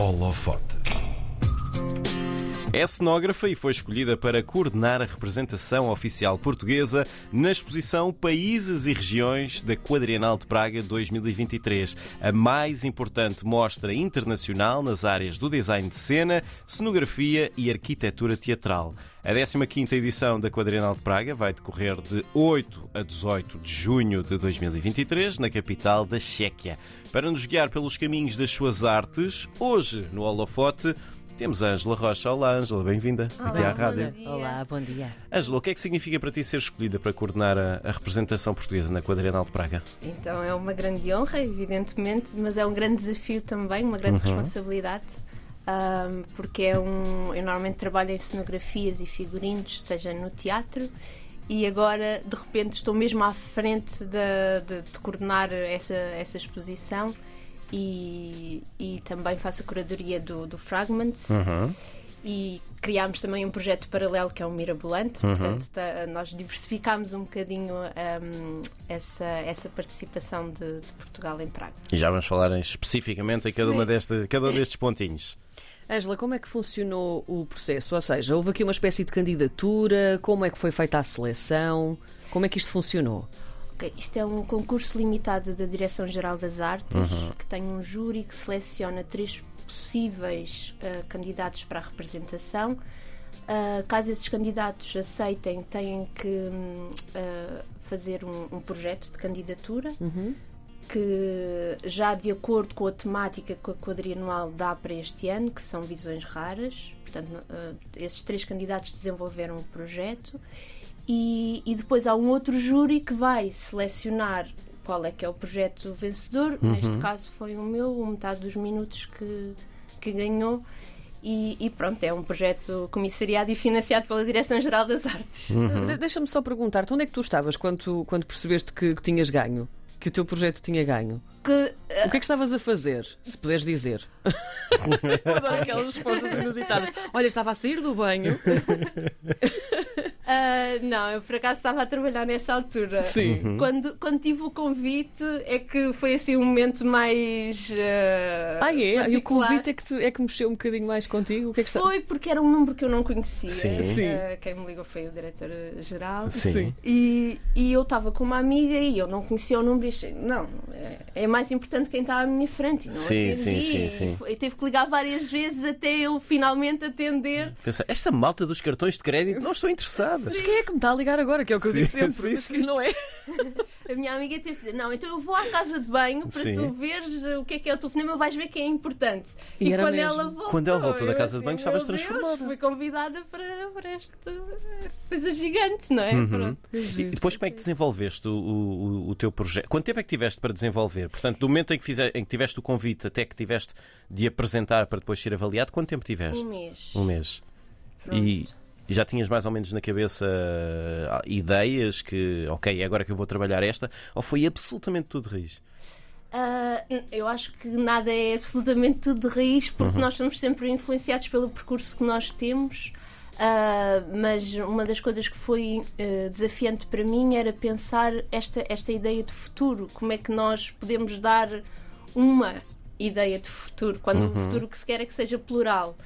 Holofote. É cenógrafa e foi escolhida para coordenar a representação oficial portuguesa na exposição Países e Regiões da Quadrienal de Praga 2023, a mais importante mostra internacional nas áreas do design de cena, cenografia e arquitetura teatral. A 15ª edição da Quadrienal de Praga vai decorrer de 8 a 18 de junho de 2023 na capital da Chequia. Para nos guiar pelos caminhos das suas artes, hoje no Holofote temos a Ângela Rocha. Olá, Ângela, bem-vinda aqui à rádio. Olá, bom dia. Ângela, o que é que significa para ti ser escolhida para coordenar a, a representação portuguesa na Quadrienal de Praga? Então é uma grande honra, evidentemente, mas é um grande desafio também, uma grande Uhum. responsabilidade. ahm, porque é um. Eu normalmente trabalho em cenografias e figurinos, seja no teatro, e agora de repente estou mesmo à frente de, de- de coordenar essa, essa exposição e, e também faço a curadoria do, do Fragments Uhum. e criámos também um projeto paralelo que é o Mirabolante, Uhum. portanto tá- nós diversificámos um bocadinho hum, essa, essa participação de, de Portugal em Praga. E já vamos falar especificamente em cada, uma desta, cada um destes pontinhos. Ângela, como é que funcionou o processo? Ou seja, houve aqui uma espécie de candidatura? Como é que foi feita a seleção? Como é que isto funcionou? Ok, Isto é um concurso limitado da Direção-Geral das Artes, que tem um júri que seleciona três possíveis ah, candidatos para a representação. Ah, caso esses candidatos aceitem, têm que ah, fazer um, um projeto de candidatura que já de acordo com a temática que a quadrianual dá para este ano, que são visões raras, portanto, esses três candidatos desenvolveram um projeto e, e depois há um outro júri que vai selecionar qual é que é o projeto vencedor. Neste caso foi o meu, o metade dos minutos que, que ganhou. E, e pronto, é um projeto comissariado e financiado pela Direção-Geral das Artes. De- Deixa-me só perguntar-te, onde é que tu estavas quando, tu- quando percebeste que, que tinhas ganho? Que o teu projeto tinha ganho? Que O que é que estavas a fazer, se puderes dizer? Eu Adoro aquelas respostas inusitadas. Olha, estava a sair do banho. Ah, não, eu por acaso estava a trabalhar nessa altura. Sim. Uhum. Quando, quando tive o convite, é que foi assim um momento mais. ah, Ah, é? E o convite é que, tu- é que mexeu um bocadinho mais contigo? O que é que está... Foi porque era um número que eu não conhecia. Sim. Sim. Ah, quem me ligou foi o diretor-geral. Sim. E, e eu estava com uma amiga e eu não conhecia o número e achei, não, é, é mais importante quem está à minha frente. E não Sim, atendi. sim, sim, E sim. foi- teve que ligar várias vezes até eu finalmente atender. Pensa, esta malta dos cartões de crédito não estou interessada. Mas quem é que me está a ligar agora? Que é o que eu Sim, digo sempre. sim, sim. não é? A minha amiga teve de dizer: Não, então eu vou à casa de banho para Sim. tu veres o que é que é o telefonema, vais ver que é importante. E era quando mesmo. ela voltou, Quando ela voltou da casa de assim, banho, estavas "Meu Deus, transformada." Fui convidada para, para esta coisa gigante, não é? Uhum. Pronto. E depois como é que desenvolveste o, o- o teu projeto? Quanto tempo é que tiveste para desenvolver? Portanto, do momento em que, fize- em que tiveste o convite até que tiveste de apresentar para depois ser avaliado, quanto tempo tiveste? Um mês. Um mês. Pronto. E, e já tinhas mais ou menos na cabeça ah, ideias que, ok, é agora que eu vou trabalhar esta? Ou foi absolutamente tudo de raiz? Ah, eu acho que nada é absolutamente tudo de raiz, porque Uhum. nós somos sempre influenciados pelo percurso que nós temos. Ah, mas uma das coisas que foi eh, desafiante para mim era pensar esta, esta ideia de futuro. Como é que nós podemos dar uma ideia de futuro, quando Uhum. o futuro que se quer é que seja plural.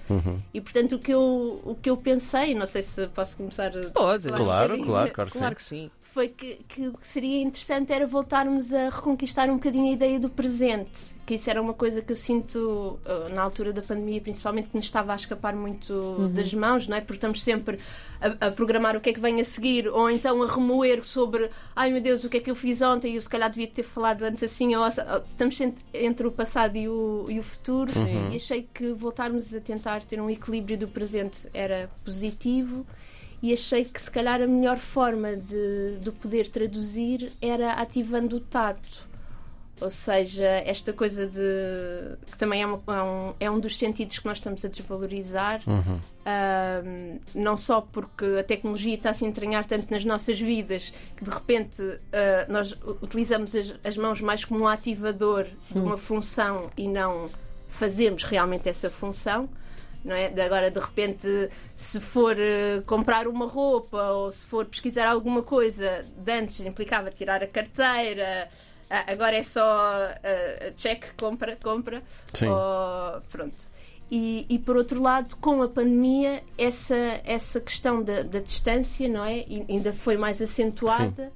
E portanto o que, eu, o que eu pensei, não sei se posso começar a Pode. Claro, claro, claro que Claro sim. que sim. foi que, que o que seria interessante era voltarmos a reconquistar um bocadinho a ideia do presente, que isso era uma coisa que eu sinto uh, na altura da pandemia, principalmente que nos estava a escapar muito das mãos, não é? Porque estamos sempre a, a programar o que é que vem a seguir, ou então a remoer sobre ai meu Deus, o que é que eu fiz ontem? E eu se calhar devia ter falado antes assim, ou, ou estamos sempre entre o passado e o, e o futuro, e achei que voltarmos a tentar ter um equilíbrio do presente era positivo. E achei que se calhar a melhor forma de, de poder traduzir era ativando o tato. Ou seja, esta coisa de. que também é, uma- é um, é um dos sentidos que nós estamos a desvalorizar, Ahm, não só porque a tecnologia está a se entranhar tanto nas nossas vidas que de repente ah, nós utilizamos as, as mãos mais como um ativador de uma função e não fazemos realmente essa função não é? De Agora, de repente, se for eh, comprar uma roupa ou se for pesquisar alguma coisa, de antes implicava tirar a carteira, Ah, agora é só uh, check, compra, compra. Sim. Ou, pronto. E, e, por outro lado, com a pandemia, essa, essa questão da, da distância, não é? E ainda foi mais acentuada.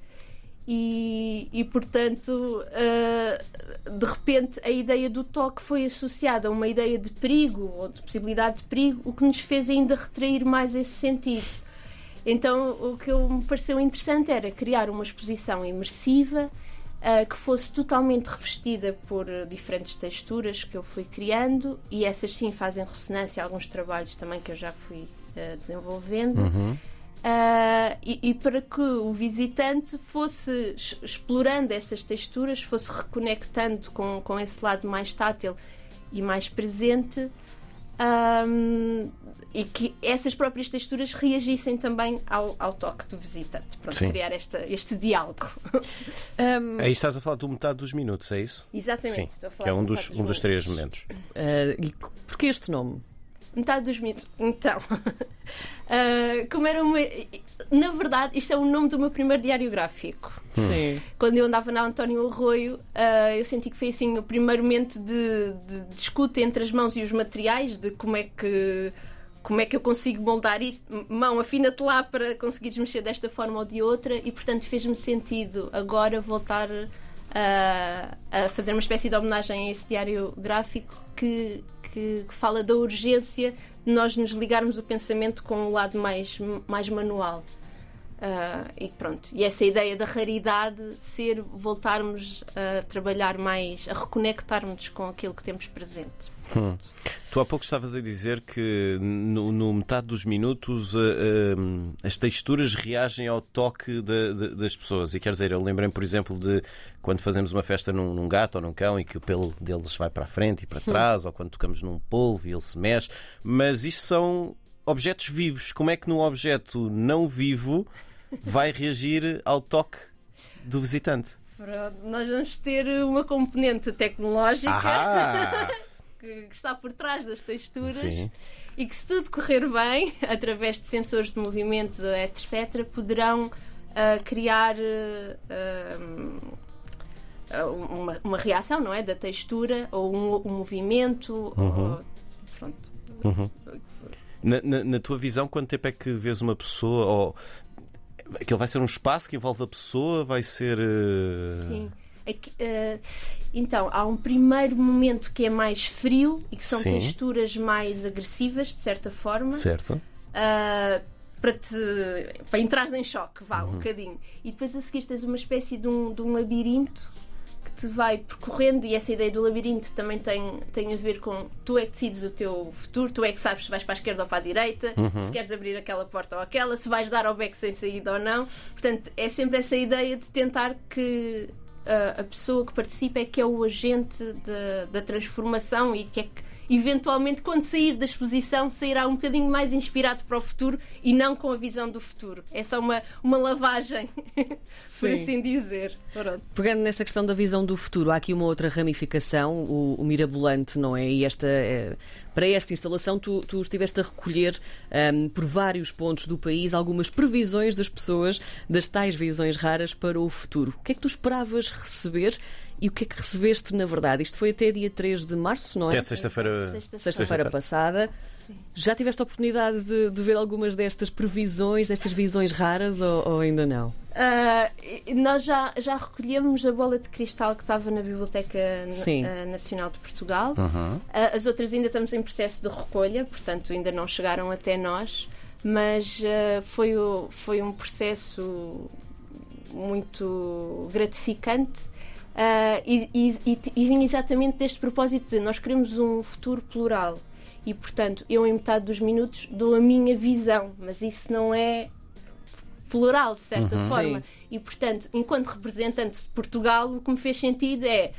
E, e, portanto, uh, de repente, a ideia do toque foi associada a uma ideia de perigo ou de possibilidade de perigo, o que nos fez ainda retrair mais esse sentido. Então, o que me pareceu interessante era criar uma exposição imersiva uh, que fosse totalmente revestida por diferentes texturas que eu fui criando e essas sim fazem ressonância a alguns trabalhos também que eu já fui uh, desenvolvendo. Uhum. Uh, e, e, para que o visitante fosse explorando essas texturas, fosse reconectando com, com esse lado mais tátil e mais presente, um, e que essas próprias texturas reagissem também ao, ao toque do visitante. Pronto, Sim. criar esta, este diálogo. Um, Aí estás a falar do metade dos minutos, é isso? Exatamente, Sim, estou a falar que é um dos, um dos três momentos. Uh, e porquê este nome? Metade dos mitos. Então, uh, como era uma. Na verdade, isto é o nome do meu primeiro diário gráfico. Sim. Quando eu andava na António Arroio, uh, eu senti que foi assim o primeiro momento de, de, de discuta entre as mãos e os materiais, de como é que como é que eu consigo moldar isto? Mão, afina-te lá para conseguires mexer desta forma ou de outra, e portanto fez-me sentido agora voltar a, a, fazer uma espécie de homenagem a esse diário gráfico que, que, que, fala da urgência nós nos ligarmos o pensamento com o lado mais, mais manual. Uh, e pronto, e essa ideia da raridade ser voltarmos a trabalhar mais, a reconectarmos com aquilo que temos presente. Hum. Tu há pouco estavas a dizer que no, no metade dos minutos uh, uh, as texturas reagem ao toque de, de, das pessoas. E quer dizer, eu lembrei por exemplo, de quando fazemos uma festa num, num, gato ou num cão e que o pelo deles vai para a frente e para trás, hum. ou quando tocamos num polvo e ele se mexe. Mas isto são objetos vivos. Como é que num objeto não vivo vai reagir ao toque do visitante? Nós vamos ter uma componente tecnológica. que, que está por trás das texturas Sim. e que, se tudo correr bem, através de sensores de movimento, etc., poderão uh, criar. Uh, uma, uma, reação, não é? Da textura, ou um, um movimento, uhum. ou, pronto. Uhum. Na, na, na, tua visão, quanto tempo é que vês uma pessoa? Ou... Aquilo vai ser um espaço que envolve a pessoa? Vai ser. Uh... Sim. Uh, então, há um primeiro momento que é mais frio e que são Sim. texturas mais agressivas, de certa forma. Certo. Uh, para te para entrar em choque, vá, uhum. um bocadinho. E depois a seguir tens uma espécie de um, de um labirinto que te vai percorrendo, e essa ideia do labirinto também tem, tem a ver com tu é que decides o teu futuro, tu é que sabes se vais para a esquerda ou para a direita, uhum. se queres abrir aquela porta ou aquela, se vais dar ao beco sem saída ou não. Portanto, é sempre essa ideia de tentar que a, a pessoa que participa é que é o agente de, da transformação e que é que eventualmente, quando sair da exposição, sairá um bocadinho mais inspirado para o futuro e não com a visão do futuro. É só uma, uma lavagem, por assim dizer. Pronto. Pegando nessa questão da visão do futuro, há aqui uma outra ramificação, o, o mirabolante, não é? E esta. É, para esta instalação, tu, tu estiveste a recolher um, por vários pontos do país algumas previsões das pessoas das tais visões raras para o futuro. O que é que tu esperavas receber e o que é que recebeste na verdade? Isto foi até dia 3 de março, não é? Até sexta-feira sexta sexta passada. Sim. Já tiveste a oportunidade de, de, ver algumas destas previsões, destas visões raras ou, ou ainda não? Uh, nós já, já recolhemos a bola de cristal que estava na Biblioteca uh, Nacional de Portugal. Uhum. Uh, as outras ainda estamos em processo de recolha, portanto ainda não chegaram até nós, mas foi, foi um processo muito gratificante e, e, e vinha exatamente deste propósito de nós queremos um futuro plural. E, portanto, eu, em metade dos minutos, dou a minha visão, mas isso não é plural, de certa uhum. forma. Sim. E, portanto, enquanto representante de Portugal, o que me fez sentido é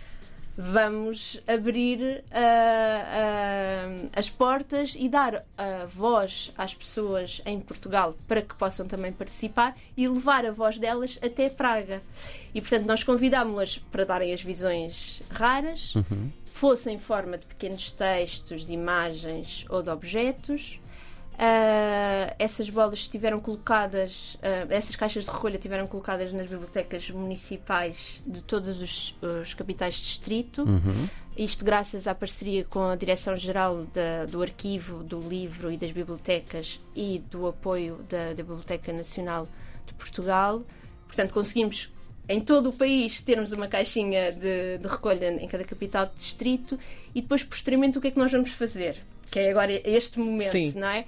vamos abrir uh, uh, as portas e dar a voz às pessoas em Portugal para que possam também participar e levar a voz delas até Praga. E portanto nós convidámos-las para darem as visões raras, uhum. fosse em forma de pequenos textos, de imagens ou de objetos. Uh, essas bolas estiveram colocadas, uh, essas caixas de recolha tiveram colocadas nas bibliotecas municipais de todos os, os capitais de distrito. Uhum. Isto graças à parceria com a Direção-Geral do Arquivo, do Livro e das Bibliotecas e do apoio da, da Biblioteca Nacional de Portugal. Portanto, conseguimos em todo o país termos uma caixinha de, de recolha em cada capital de distrito e depois, posteriormente, o que é que nós vamos fazer? Que é agora este momento, Sim. não é?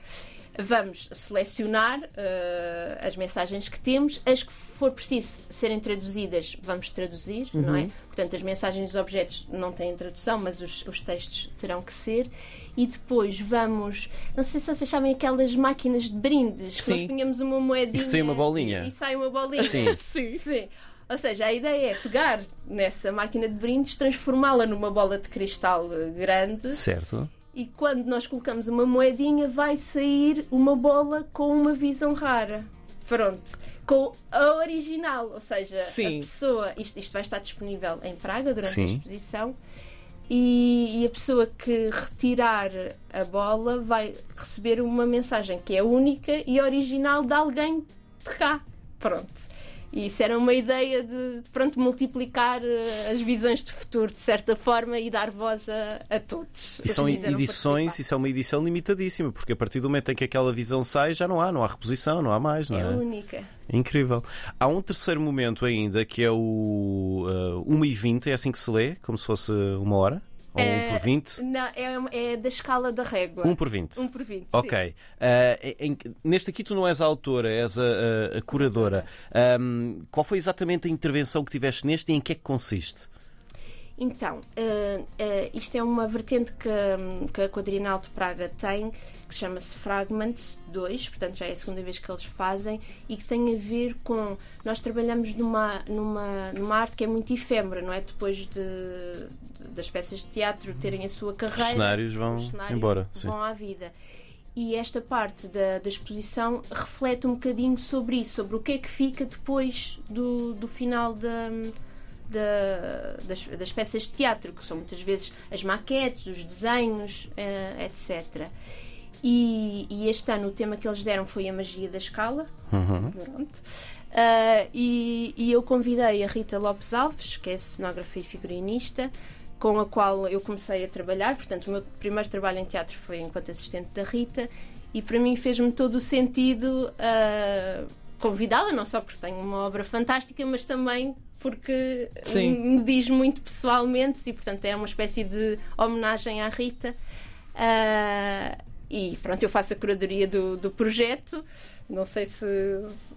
Vamos selecionar uh, as mensagens que temos, as que for preciso serem traduzidas, vamos traduzir, uhum. não é? Portanto, as mensagens dos objetos não têm tradução, mas os, os textos terão que ser. E depois vamos. Não sei se vocês sabem aquelas máquinas de brindes, que nós punhamos uma moedinha. E sai uma bolinha. E, e sai uma bolinha. Sim. Sim. Sim. Ou seja, a ideia é pegar nessa máquina de brindes, transformá-la numa bola de cristal eh, grande Certo. E quando nós colocamos uma moedinha vai sair uma bola com uma visão rara. Pronto. Com a original, ou seja, Sim. a pessoa. Isto, isto vai estar disponível em Praga durante Sim. a exposição. E, e a pessoa que retirar a bola vai receber uma mensagem que é única e original de alguém de cá. Pronto. E isso era uma ideia de, pronto, multiplicar eh, as visões de futuro, de certa forma, e dar voz a, a todos. E os são edições, participar. isso é uma edição limitadíssima, porque a partir do momento em que aquela visão sai, já não há, não há reposição, não há mais, não É é? única. Incrível. Há um terceiro momento ainda que é o uh, 1 e 20, é assim que se lê, como se fosse uma hora? Ou 1 É, por 20? Não, é, é da escala da régua. 1 por 20. Um por 20. Ok. Uh, em- neste aqui tu não és a autora, és a, a- a curadora. Um, qual foi exatamente a intervenção que tiveste neste e em que é que consiste? Então, eh, eh, isto é uma vertente que, que a Quadrinal de Praga tem, que chama-se Fragments 2, portanto já é a segunda vez que eles fazem, e que tem a ver com. Nós trabalhamos numa, numa, numa arte que é muito efêmera, não é? Depois de, de- das peças de teatro terem a sua carreira. cenários vão os cenários embora, sim. Vão à vida. E esta parte da, da exposição reflete um bocadinho sobre isso, sobre o que é que fica depois do, do final da, da- das, das peças de teatro, que são muitas vezes as maquetes, os desenhos, eh, etc. E, e este ano o tema que eles deram foi a magia da escala. Pronto. Ah, e, e eu convidei a Rita Lopes Alves, que é cenógrafa e figurinista, com a qual eu comecei a trabalhar. Portanto, o meu primeiro trabalho em teatro foi enquanto assistente da Rita, e para mim fez-me todo o sentido ah, convidá-la, não só porque tenho uma obra fantástica, mas também porque Sim. me diz muito pessoalmente e, portanto, é uma espécie de homenagem à Rita. Ah, e pronto, eu faço a curadoria do, do projeto. Não sei se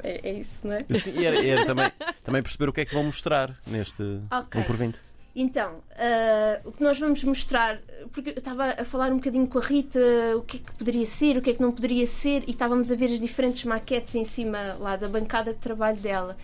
é, é isso, não é? Sim, e era, era também, também perceber o que é que vão mostrar neste Ok. 1 por 20. Então, ah, o que nós vamos mostrar, porque eu estava a falar um bocadinho com a Rita, o que é que poderia ser, o que é que não poderia ser, e estávamos a ver as diferentes maquetes em cima lá da bancada de trabalho dela.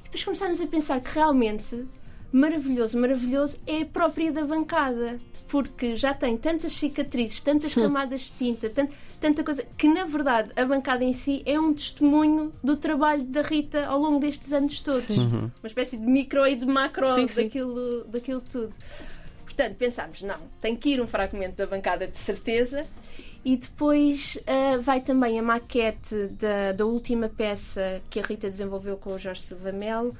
E depois começámos a pensar que realmente maravilhoso, maravilhoso é a própria da bancada, porque já tem tantas cicatrizes, tantas camadas de tinta, tant- tanta coisa, que na verdade a bancada em si é um testemunho do trabalho da Rita ao longo destes anos todos. Uma espécie de micro e de macro Sim, sim. daquilo, daquilo tudo. Portanto, pensámos, não, tem que ir um fragmento da bancada de certeza. E depois ah, vai também a maquete da, da última peça que a Rita desenvolveu com o Jorge Silva Melo,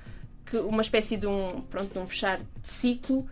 que uma espécie de um, pronto, de um fechar de ciclo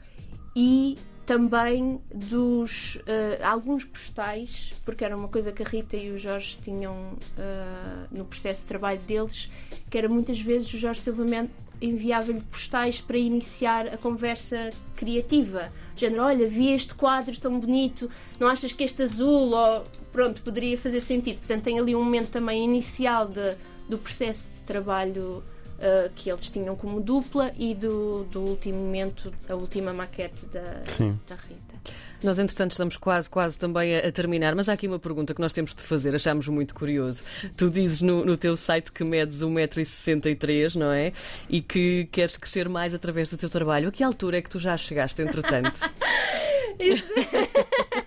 e também dos ah, alguns postais, porque era uma coisa que a Rita e o Jorge tinham ah, no processo de trabalho deles, que era muitas vezes o Jorge Silva Melo enviava-lhe postais para iniciar a conversa criativa. Género, olha, vi este quadro tão bonito, não achas que este azul, ou pronto, poderia fazer sentido. Portanto, tem ali um momento também inicial de, do processo de trabalho uh, que eles tinham como dupla e do, do último momento, a última maquete da, Sim. da Rita. Nós, entretanto, estamos quase, quase também a, a terminar, mas há aqui uma pergunta que nós temos de fazer, achamos muito curioso. Tu dizes no, no teu site que medes 1,63m, não é? E que queres crescer mais através do teu trabalho. A que altura é que tu já chegaste, entretanto?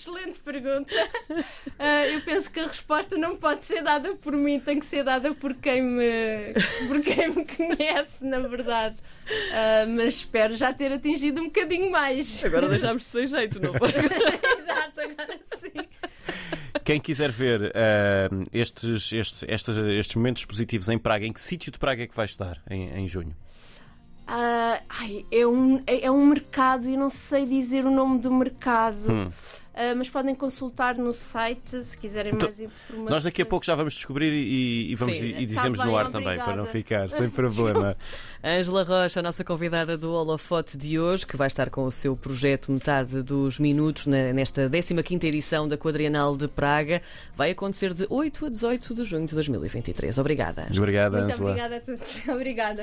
Excelente pergunta. Ah, eu penso que a resposta não pode ser dada por mim, tem que ser dada por quem me, por quem me conhece, na verdade. Ah, mas espero já ter atingido um bocadinho mais. Agora deixámos de sem jeito, não foi? Exato, agora sim. Quem quiser ver uh, estes, estes, estes, estes momentos positivos em Praga, em que sítio de Praga é que vai estar em, em junho? Uh, ai, é, um, é, é, um mercado e não sei dizer o nome do mercado. Hum. Uh, mas podem consultar no site se quiserem então, mais informações. Nós daqui a pouco já vamos descobrir e, e vamos, Sim, e dizemos tá bem, no ar obrigada. também, para não ficar, sem problema. Ângela Rocha, a nossa convidada do Holofote de hoje, que vai estar com o seu projeto Metade dos Minutos nesta 15 edição da Quadrienal de Praga. Vai acontecer de 8 a 18 de junho de 2023. Obrigada. Obrigada, Muito obrigada a todos. Obrigada.